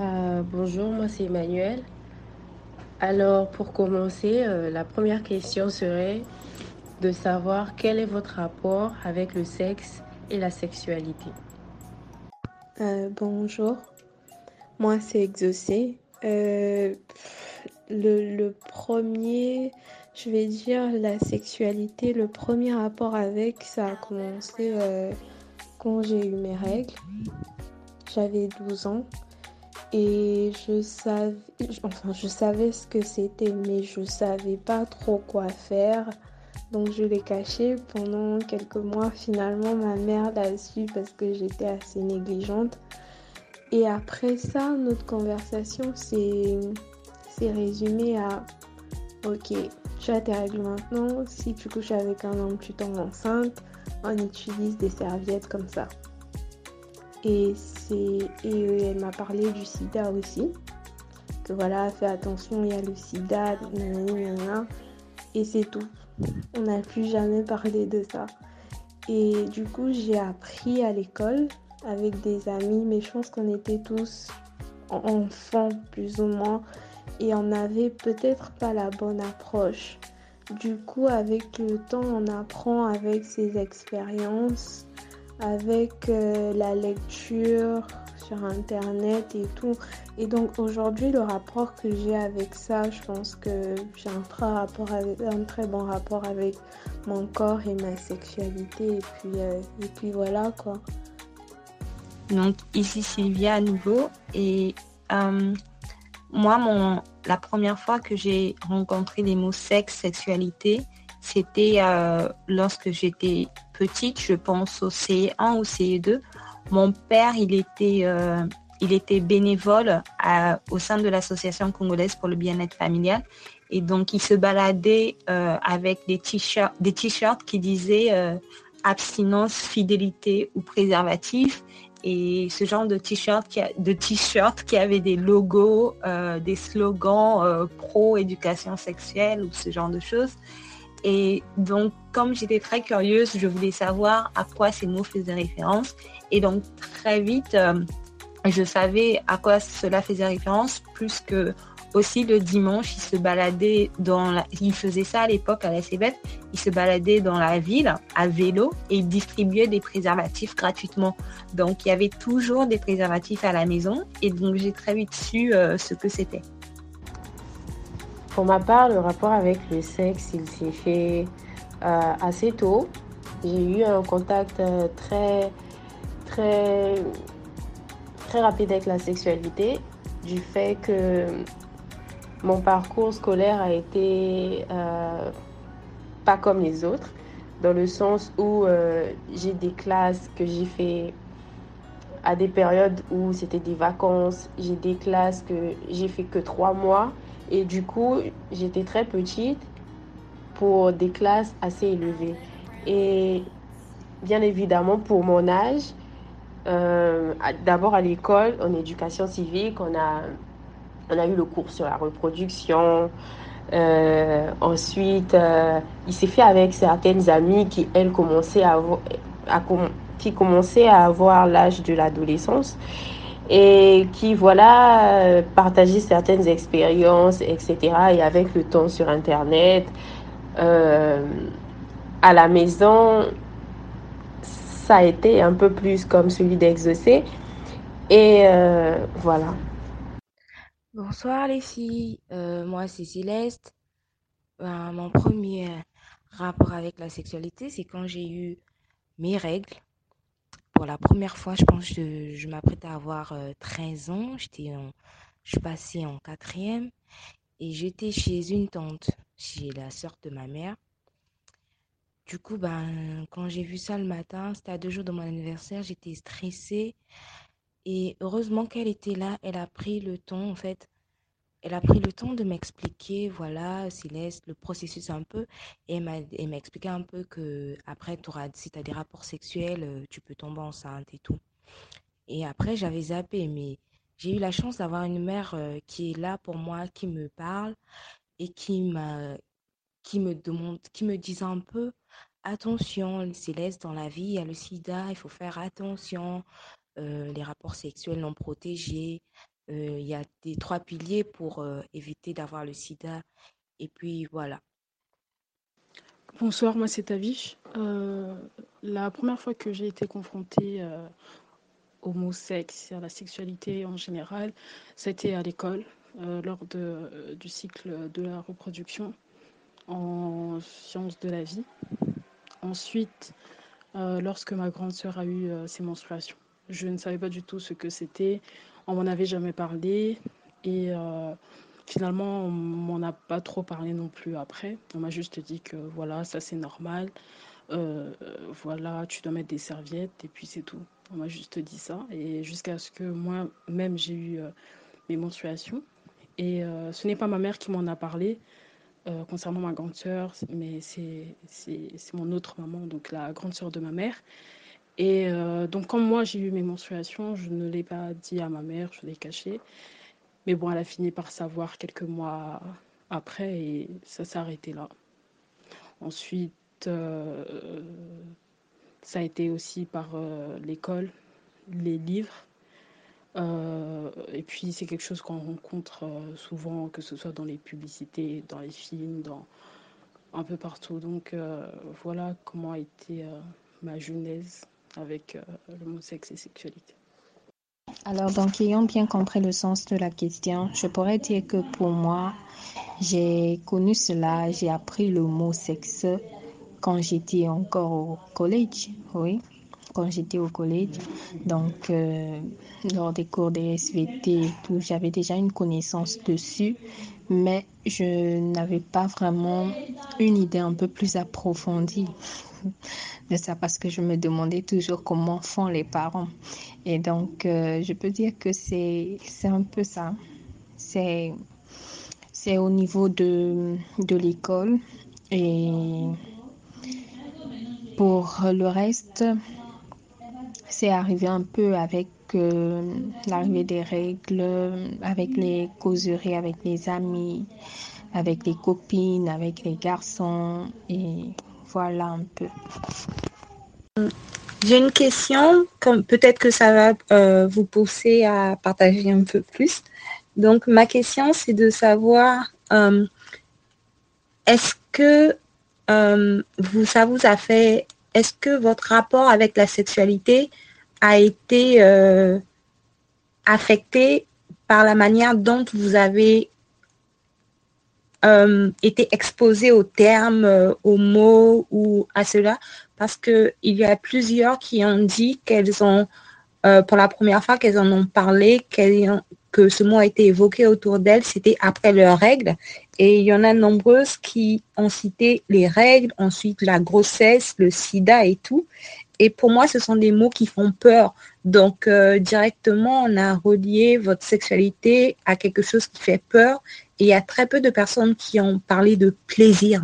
Euh, bonjour, moi c'est Emmanuel. Alors pour commencer, euh, la première question serait de savoir quel est votre rapport avec le sexe et la sexualité. Euh, bonjour, moi c'est Exaucé. Le, premier, je vais dire la sexualité, le premier rapport avec, ça a commencé quand j'ai eu mes règles. J'avais 12 ans et je savais, enfin je savais ce que c'était, mais je savais pas trop quoi faire. Donc je l'ai caché pendant quelques mois. Finalement, ma mère l'a su parce que j'étais assez négligente. Et après ça, notre conversation s'est résumée à Ok, tu as tes règles maintenant. Si tu couches avec un homme, tu tombes enceinte. On utilise des serviettes comme ça. Et, et elle m'a parlé du sida aussi. Que voilà, fais attention, il y a le sida, et c'est tout. On n'a plus jamais parlé de ça. Et du coup, j'ai appris à l'école avec des amis, mais je pense qu'on était tous enfants plus ou moins et on n'avait peut-être pas la bonne approche. Du coup, avec le temps, on apprend avec ses expériences, avec euh, la lecture sur Internet et tout. Et donc aujourd'hui, le rapport que j'ai avec ça, je pense que j'ai un très, un très bon rapport avec mon corps et ma sexualité. Et puis, euh, et puis voilà quoi. Donc ici Sylvia à nouveau. Et euh, moi, mon, la première fois que j'ai rencontré les mots sexe, sexualité, c'était lorsque j'étais petite, je pense au CE1 ou CE2. Mon père, il était, euh, il était bénévole au sein de l'association congolaise pour le bien-être familial. Et donc, il se baladait euh, avec des t-shirts, des t-shirts qui disaient euh, abstinence, fidélité ou préservatif. Et ce genre de t-shirt qui, a, de t-shirt qui avait des logos, des slogans pro-éducation sexuelle ou ce genre de choses. Et donc, comme j'étais très curieuse, je voulais savoir à quoi ces mots faisaient référence. Et donc, très vite, euh, je savais à quoi cela faisait référence, plus que aussi le dimanche, il se baladait dans la... il faisait ça à l'époque à la CBF, il se baladait dans la ville à vélo et il distribuait des préservatifs gratuitement. Donc il y avait toujours des préservatifs à la maison et donc j'ai très vite su euh, ce que c'était. Pour ma part, le rapport avec le sexe, il s'est fait euh, assez tôt. J'ai eu un contact euh, très, très, très rapide avec la sexualité du fait que mon parcours scolaire a été euh, pas comme les autres, dans le sens où j'ai des classes que j'ai fait à des périodes où c'était des vacances, j'ai des classes que j'ai fait que trois mois, et du coup j'étais très petite pour des classes assez élevées. Et bien évidemment pour mon âge, euh, d'abord à l'école, en éducation civique, on a on a eu le cours sur la reproduction. Euh, ensuite, euh, il s'est fait avec certaines amies qui, elles, commençaient à, à, qui commençaient à avoir l'âge de l'adolescence et qui, voilà, euh, partageaient certaines expériences, etc. Et avec le temps sur Internet, euh, à la maison, ça a été un peu plus comme celui d'Exaucé. Et euh, voilà. Bonsoir les filles, moi c'est Céleste. Ben, mon premier rapport avec la sexualité, c'est quand j'ai eu mes règles. Pour la première fois, je pense que je, je m'apprêtais à avoir euh, 13 ans. J'étais je passais en quatrième et j'étais chez une tante, chez la sœur de ma mère. Du coup, ben, quand j'ai vu ça le matin, c'était à deux jours de mon anniversaire, j'étais stressée. Et heureusement qu'elle était là, elle a pris le temps, en fait, elle a pris le temps de m'expliquer, voilà, Céleste, le processus un peu, et m'a, expliqué un peu que après, t'auras, si tu as des rapports sexuels, euh, tu peux tomber enceinte et tout. Et après, j'avais zappé, mais j'ai eu la chance d'avoir une mère euh, qui est là pour moi, qui me parle et qui qui me demande, qui me disent un peu, attention, Céleste, dans la vie, il y a le sida, il faut faire attention, euh, les rapports sexuels non protégés, il y a des trois piliers pour éviter d'avoir le sida. Et puis voilà. Bonsoir, moi c'est Tavish. la première fois que j'ai été confrontée au mot sexe et à la sexualité en général, c'était à l'école, lors de, du cycle de la reproduction en sciences de la vie. Ensuite, lorsque ma grande sœur a eu ses menstruations. Je ne savais pas du tout ce que c'était. On m'en avait jamais parlé. Et euh, finalement, on m'en a pas trop parlé non plus après. On m'a juste dit que voilà, ça c'est normal. Euh, voilà, tu dois mettre des serviettes et puis c'est tout. On m'a juste dit ça. Et jusqu'à ce que moi-même j'ai eu euh, mes menstruations. Et ce n'est pas ma mère qui m'en a parlé. concernant ma grande sœur, mais c'est mon autre maman, donc la grande sœur de ma mère. Et euh, donc, comme moi, j'ai eu mes menstruations, je ne l'ai pas dit à ma mère, je l'ai caché. Mais bon, elle a fini par savoir quelques mois après et ça s'est arrêté là. Ensuite, euh, ça a été aussi par euh, l'école, les livres. et puis, c'est quelque chose qu'on rencontre souvent, que ce soit dans les publicités, dans les films, dans un peu partout. Donc, voilà comment a été ma genèse avec euh, le mot sexe et sexualité. Alors, donc, ayant bien compris le sens de la question, je pourrais dire que pour moi, j'ai connu cela, j'ai appris le mot sexe quand j'étais encore au collège, oui, quand j'étais au collège. Donc, euh, lors des cours des SVT j'avais déjà une connaissance dessus, mais je n'avais pas vraiment une idée un peu plus approfondie de ça parce que je me demandais toujours comment font les parents. Et donc, euh, je peux dire que c'est un peu ça. C'est au niveau de, de l'école. Et pour le reste, c'est arrivé un peu avec euh, l'arrivée des règles, avec les causeries avec les amis, avec les copines, avec les garçons. Et voilà un peu. J'ai une question, peut-être que ça va euh, vous pousser à partager un peu plus. Donc ma question, c'est de savoir euh, est-ce que euh, vous, ça vous a fait, est-ce que votre rapport avec la sexualité a été affecté par la manière dont vous avez euh, été exposé aux termes, euh, aux mots ou à cela, parce qu'il y a plusieurs qui ont dit qu'elles ont, euh, pour la première fois qu'elles en ont parlé, que ce mot a été évoqué autour d'elles, c'était après leurs règles. Et il y en a nombreuses qui ont cité les règles, ensuite la grossesse, le sida et tout. Et pour moi, ce sont des mots qui font peur. Donc, directement, on a relié votre sexualité à quelque chose qui fait peur il y a très peu de personnes qui ont parlé de plaisir.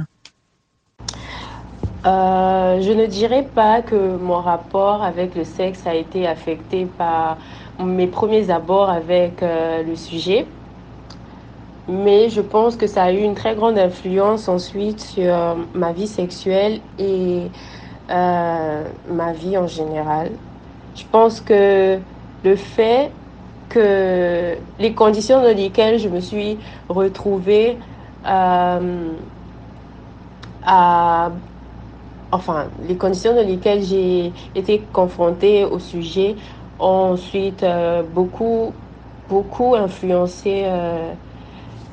Euh, je ne dirais pas que mon rapport avec le sexe a été affecté par mes premiers abords avec euh, le sujet, mais je pense que ça a eu une très grande influence ensuite sur ma vie sexuelle et euh, ma vie en général. Je pense que le fait que les conditions dans lesquelles je me suis retrouvée euh, à enfin les conditions dans lesquelles j'ai été confrontée au sujet ont ensuite euh, beaucoup beaucoup influencé euh,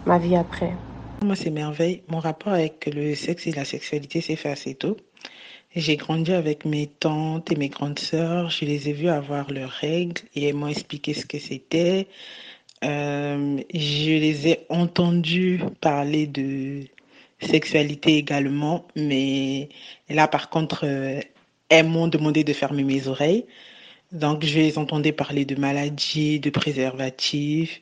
ma vie après. Moi c'est merveille. Mon rapport avec le sexe et la sexualité s'est fait assez tôt. J'ai grandi avec mes tantes et mes grandes sœurs. Je les ai vues avoir leurs règles et elles m'ont expliqué ce que c'était. Euh, je les ai entendues parler de sexualité également, mais là par contre, euh, elles m'ont demandé de fermer mes oreilles. Donc je les entendais parler de maladies, de préservatifs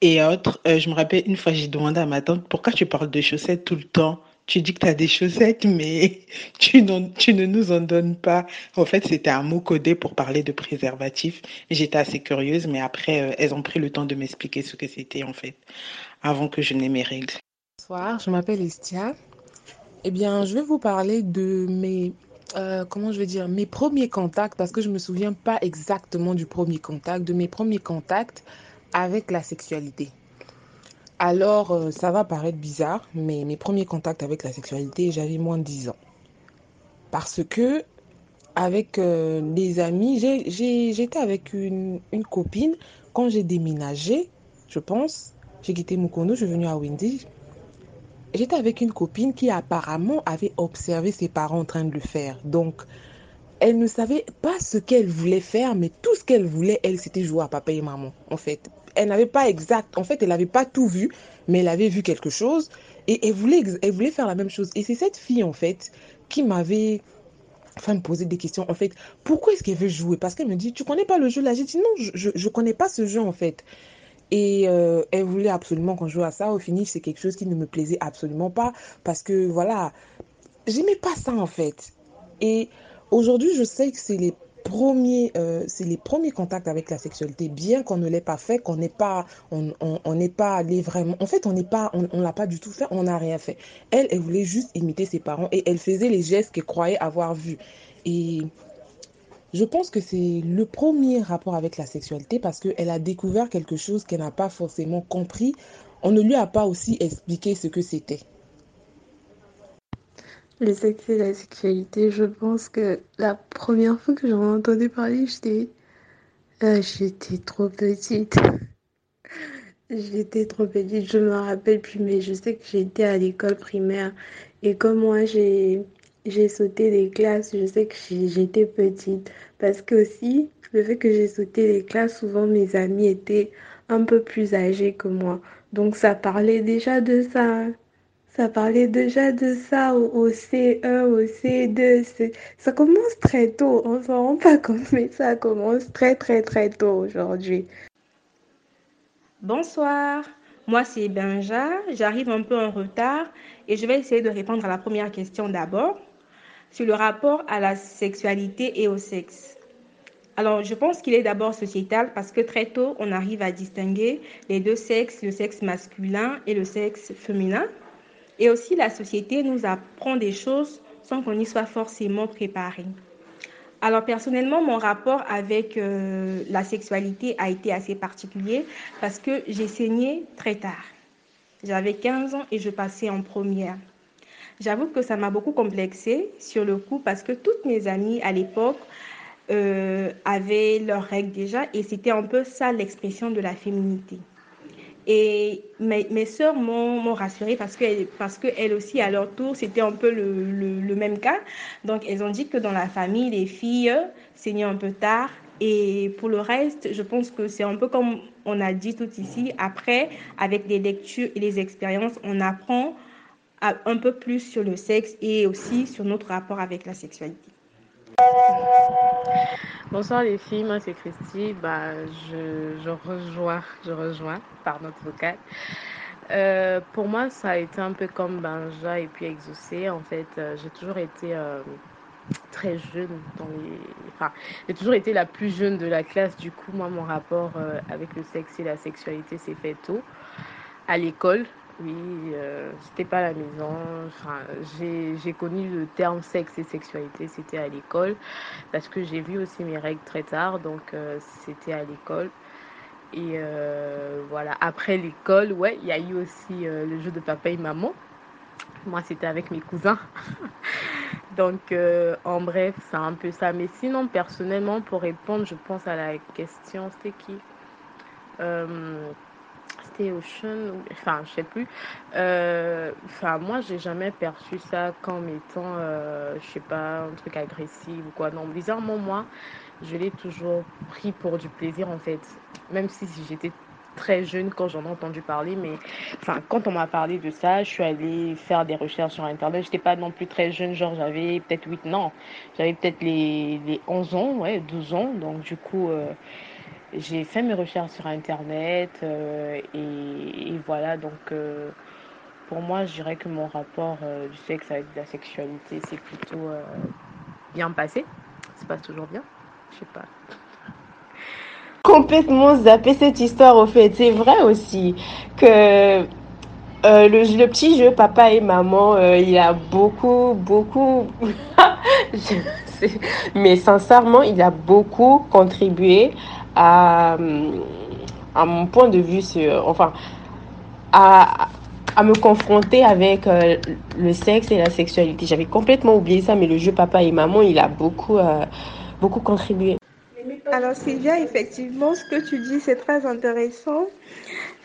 et autres. Euh, je me rappelle une fois, j'ai demandé à ma tante pourquoi tu parles de chaussettes tout le temps? Tu dis que tu as des chaussettes, mais tu, tu ne nous en donnes pas. En fait, c'était un mot codé pour parler de préservatif. J'étais assez curieuse, mais après, euh, elles ont pris le temps de m'expliquer ce que c'était, en fait, avant que je n'aie mes règles. Bonsoir, je m'appelle Estia. Eh bien, je vais vous parler de mes euh, comment je vais dire, mes premiers contacts, parce que je ne me souviens pas exactement du premier contact, de mes premiers contacts avec la sexualité. Alors, euh, ça va paraître bizarre, mais mes premiers contacts avec la sexualité, j'avais moins de 10 ans. Parce que, avec euh, des amis, j'étais avec une, une, copine quand j'ai déménagé, je pense. J'ai quitté Mukono, je suis venue à Wendy. J'étais avec une copine qui apparemment avait observé ses parents en train de le faire. Donc, elle ne savait pas ce qu'elle voulait faire, mais tout ce qu'elle voulait, elle, c'était jouer à papa et maman, en fait elle n'avait pas exact, en fait, elle n'avait pas tout vu, mais elle avait vu quelque chose et elle voulait, faire la même chose. Et c'est cette fille, en fait, qui m'avait enfin me poser des questions. En fait, pourquoi est-ce qu'elle veut jouer? Parce qu'elle me dit, tu connais pas le jeu? Là J'ai dit, non, je, je connais pas ce jeu, en fait. Et euh, elle voulait absolument qu'on joue à ça. Au finish, c'est quelque chose qui ne me plaisait absolument pas. Parce que, voilà, j'aimais pas ça, en fait. Et aujourd'hui, je sais que c'est les premiers, euh, c'est les premiers contacts avec la sexualité, bien qu'on ne l'ait pas fait, qu'on n'est pas, on n'est pas allé vraiment, en fait, on n'est pas, on, l'a pas du tout fait, on n'a rien fait. Elle, elle voulait juste imiter ses parents et elle faisait les gestes qu'elle croyait avoir vus. Et je pense que c'est le premier rapport avec la sexualité parce qu'elle a découvert quelque chose qu'elle n'a pas forcément compris. On ne lui a pas aussi expliqué ce que c'était. Le sexe et la sexualité, je pense que la première fois que j'en ai parler, j'étais euh, j'étais trop petite. j'étais trop petite, je me rappelle plus, mais je sais que j'étais à l'école primaire. Et comme moi, j'ai sauté les classes, je sais que j'étais petite. Parce que aussi, le fait que j'ai sauté les classes, souvent mes amis étaient un peu plus âgés que moi. Donc ça parlait déjà de ça. Ça parlait déjà de ça au, C1, au C2. Ça commence très tôt. On s'en rend pas compte, mais ça commence très, très, très tôt aujourd'hui. Bonsoir. Moi, c'est Benja. J'arrive un peu en retard et je vais essayer de répondre à la première question d'abord sur le rapport à la sexualité et au sexe. Alors, je pense qu'il est d'abord sociétal parce que très tôt, on arrive à distinguer les deux sexes, le sexe masculin et le sexe féminin. Et aussi, la société nous apprend des choses sans qu'on y soit forcément préparé. Alors personnellement, mon rapport avec euh, la sexualité a été assez particulier parce que j'ai saigné très tard. J'avais 15 ans et je passais en première. J'avoue que ça m'a beaucoup complexé sur le coup parce que toutes mes amies à l'époque euh, avaient leurs règles déjà et c'était un peu ça l'expression de la féminité. Et mes, soeurs m'ont rassurée parce qu'elles parce que elles aussi, à leur tour, c'était un peu le, le, le, même cas. Donc, elles ont dit que dans la famille, les filles saignaient un peu tard. Et pour le reste, je pense que c'est un peu comme on a dit tout ici. Après, avec les lectures et les expériences, on apprend un peu plus sur le sexe et aussi sur notre rapport avec la sexualité. Bonsoir les filles, moi c'est Christy. Bah, je, rejoins, je rejoins par notre vocal. Euh, pour moi, ça a été un peu comme Benja et puis Exaucé. En fait, euh, j'ai toujours été euh, très jeune. Enfin, j'ai toujours été la plus jeune de la classe. Du coup, moi, mon rapport avec le sexe et la sexualité s'est fait tôt. À l'école, oui, euh, c'était pas à la maison. Enfin, j'ai connu le terme sexe et sexualité, c'était à l'école, parce que j'ai vu aussi mes règles très tard, donc euh, c'était à l'école. Et euh, voilà, après l'école, ouais, il y a eu aussi le jeu de papa et maman. Moi, c'était avec mes cousins. donc, en bref, c'est un peu ça. Mais sinon, personnellement, pour répondre, je pense à la question, c'était qui? C'était Ocean, enfin, je sais plus. Euh, Enfin, moi, j'ai jamais perçu ça comme étant, euh, je sais pas, un truc agressif ou quoi. Non, bizarrement, moi, je l'ai toujours pris pour du plaisir, en fait. Même si j'étais très jeune quand j'en ai entendu parler, mais enfin, quand on m'a parlé de ça, je suis allée faire des recherches sur Internet. J'étais pas non plus très jeune, genre j'avais peut-être 8 ans. J'avais peut-être les, les 11 ans, ouais, 12 ans. Donc, du coup, euh, j'ai fait mes recherches sur Internet euh, et, voilà, donc euh, pour moi, je dirais que mon rapport euh, du sexe avec la sexualité, c'est plutôt bien passé. Ça passe toujours bien, je sais pas. Complètement zappé cette histoire au fait. C'est vrai aussi que le, petit jeu papa et maman, il a beaucoup, beaucoup mais sincèrement, il a beaucoup contribué à, à mon point de vue sur, enfin, à, à me confronter avec euh, le sexe et la sexualité. J'avais complètement oublié ça, mais le jeu papa et maman, il a beaucoup, euh, beaucoup contribué. Alors Sylvia, effectivement, ce que tu dis, c'est très intéressant.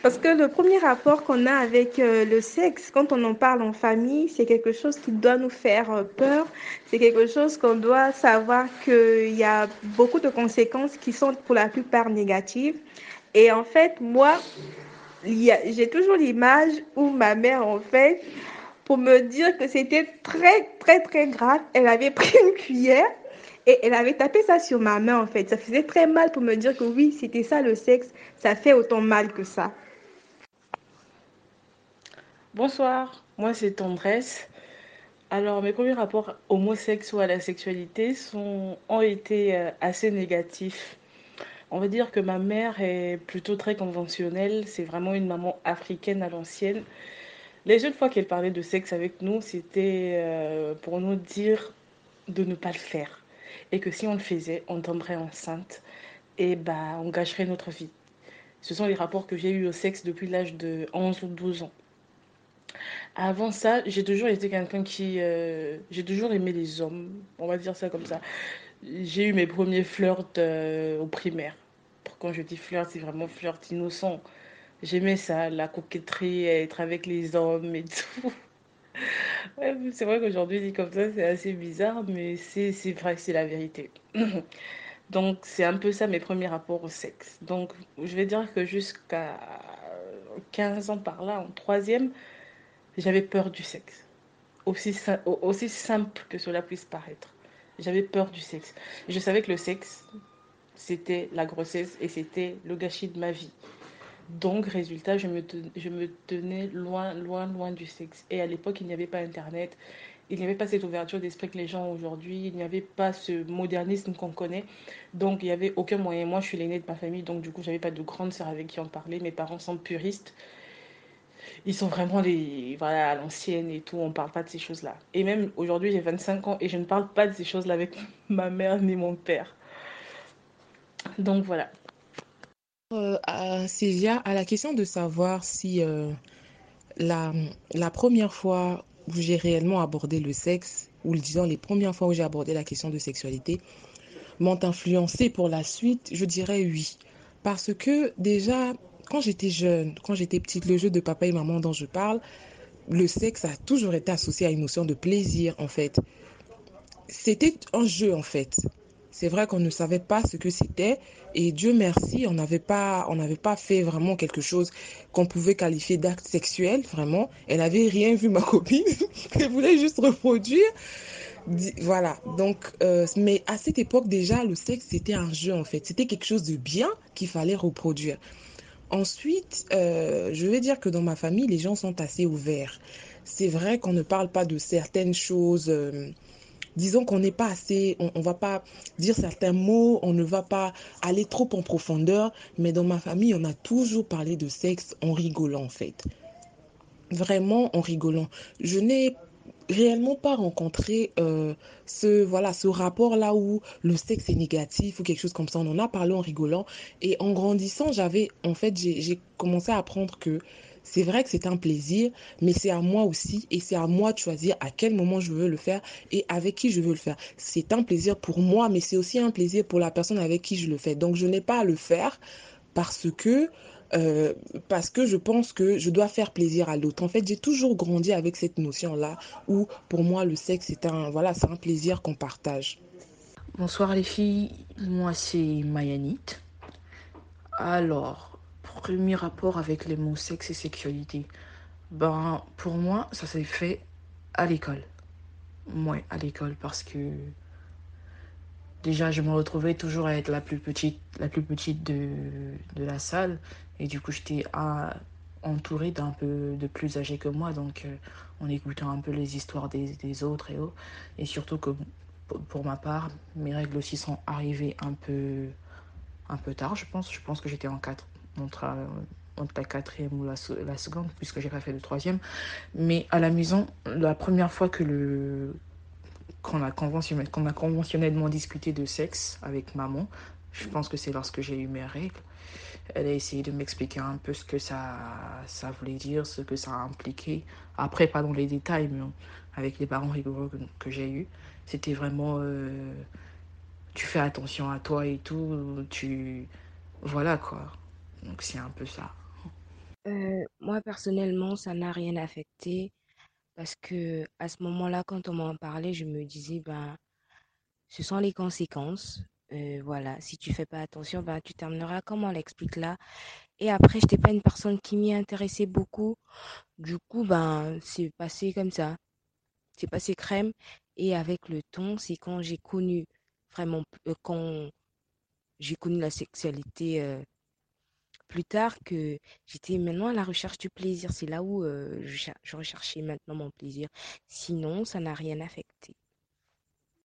Parce que le premier rapport qu'on a avec euh, le sexe, quand on en parle en famille, c'est quelque chose qui doit nous faire euh, peur. C'est quelque chose qu'on doit savoir qu'il y a beaucoup de conséquences qui sont pour la plupart négatives. Et en fait, moi, j'ai toujours l'image où ma mère, en fait, pour me dire que c'était très, très, très grave, elle avait pris une cuillère et elle avait tapé ça sur ma main, en fait. Ça faisait très mal pour me dire que oui, c'était ça le sexe. Ça fait autant mal que ça. Bonsoir, moi c'est Tendresse. Alors mes premiers rapports homosexuels à la sexualité sont, ont été euh, assez négatifs. On va dire que ma mère est plutôt très conventionnelle, c'est vraiment une maman africaine à l'ancienne. Les seules fois qu'elle parlait de sexe avec nous, c'était euh, pour nous dire de ne pas le faire. Et que si on le faisait, on tomberait enceinte et bah, on gâcherait notre vie. Ce sont les rapports que j'ai eus au sexe depuis l'âge de 11 ou 12 ans. Avant ça, j'ai toujours été quelqu'un qui... Euh, j'ai toujours aimé les hommes, on va dire ça comme ça. J'ai eu mes premiers flirts euh, au primaire. Quand je dis flirt, c'est vraiment flirt innocent. J'aimais ça, la coquetterie, être avec les hommes et tout. c'est vrai qu'aujourd'hui, dit comme ça, c'est assez bizarre, mais c'est vrai, c'est la vérité. Donc, c'est un peu ça mes premiers rapports au sexe. Donc, je vais dire que jusqu'à 15 ans par là, en troisième, j'avais peur du sexe. Aussi, simple que cela puisse paraître. J'avais peur du sexe. Je savais que le sexe, c'était la grossesse et c'était le gâchis de ma vie. Donc, résultat, je me, je me tenais loin, loin, loin du sexe. Et à l'époque, il n'y avait pas Internet, il n'y avait pas cette ouverture d'esprit que les gens ont aujourd'hui, il n'y avait pas ce modernisme qu'on connaît. Donc, il n'y avait aucun moyen. Moi, je suis l'aînée de ma famille, donc du coup, j'avais pas de grande sœur avec qui en parler. Mes parents sont puristes ils sont vraiment les, voilà, à l'ancienne et tout, on parle pas de ces choses-là. Et même aujourd'hui, j'ai 25 ans et je ne parle pas de ces choses-là avec ma mère ni mon père. Donc voilà. Euh, à Célia, à la question de savoir si euh, la, la première fois où j'ai réellement abordé le sexe, ou disons les premières fois où j'ai abordé la question de sexualité, m'ont influencé pour la suite, je dirais oui. Parce que déjà, quand j'étais jeune, quand j'étais petite, le jeu de papa et maman dont je parle, le sexe a toujours été associé à une notion de plaisir, en fait. C'était un jeu, en fait. C'est vrai qu'on ne savait pas ce que c'était et Dieu merci, on n'avait pas, pas fait vraiment quelque chose qu'on pouvait qualifier d'acte sexuel, vraiment. Elle n'avait rien vu, ma copine. Elle voulait juste reproduire. Voilà, donc, euh, mais à cette époque déjà, le sexe, c'était un jeu en fait. C'était quelque chose de bien qu'il fallait reproduire. Ensuite, euh, je vais dire que dans ma famille, les gens sont assez ouverts. C'est vrai qu'on ne parle pas de certaines choses. Euh, disons qu'on n'est pas assez, on, ne va pas dire certains mots, on ne va pas aller trop en profondeur. Mais dans ma famille, on a toujours parlé de sexe en rigolant en fait. Vraiment en rigolant. Je n'ai réellement pas rencontré euh, ce voilà ce rapport là où le sexe est négatif ou quelque chose comme ça. On en a parlé en rigolant. Et en grandissant j'avais en fait j'ai commencé à apprendre que c'est vrai que c'est un plaisir mais c'est à moi aussi et c'est à moi de choisir à quel moment je veux le faire et avec qui je veux le faire. C'est un plaisir pour moi mais c'est aussi un plaisir pour la personne avec qui je le fais. Donc je n'ai pas à le faire parce que euh, parce que je pense que je dois faire plaisir à l'autre. En fait, j'ai toujours grandi avec cette notion-là où pour moi le sexe c'est un voilà, c'est un plaisir qu'on partage. Bonsoir les filles, moi c'est Mayanit. Alors, premier rapport avec les mots sexe et sexualité. Ben pour moi, ça s'est fait à l'école. Ouais, à l'école parce que déjà je me retrouvais toujours à être la plus petite la plus petite de, de la salle et du coup, j'étais entourée d'un peu de plus âgés que moi, donc euh, on écoutait un peu les histoires des, autres et autres. Et surtout que pour ma part, mes règles aussi sont arrivées un peu, un peu tard, je pense. Je pense que j'étais en 4, entre, euh, entre la quatrième ou la, seconde, puisque j'ai pas fait le troisième. Mais à la maison, la première fois que le qu'on a conventionnellement discuté de sexe avec maman. Je pense que c'est lorsque j'ai eu mes règles. Elle a essayé de m'expliquer un peu ce que ça, ça voulait dire, ce que ça a impliqué. Après, pas dans les détails, mais avec les parents rigoureux que, que j'ai eus, c'était vraiment euh, tu fais attention à toi et tout, tu voilà quoi. Donc c'est un peu ça. Euh, moi, personnellement, ça n'a rien affecté parce que à ce moment-là, quand on m'en parlait, je me disais, ben, ce sont les conséquences. Euh, voilà, si tu fais pas attention, ben, tu termineras comme on l'explique là. Et après, je n'étais pas une personne qui m'y intéressait beaucoup. Du coup, ben, c'est passé comme ça. C'est passé crème. Et avec le temps, c'est quand j'ai connu vraiment, euh, quand j'ai connu la sexualité euh, plus tard que j'étais maintenant à la recherche du plaisir. C'est là où je recherchais maintenant mon plaisir. Sinon, ça n'a rien affecté.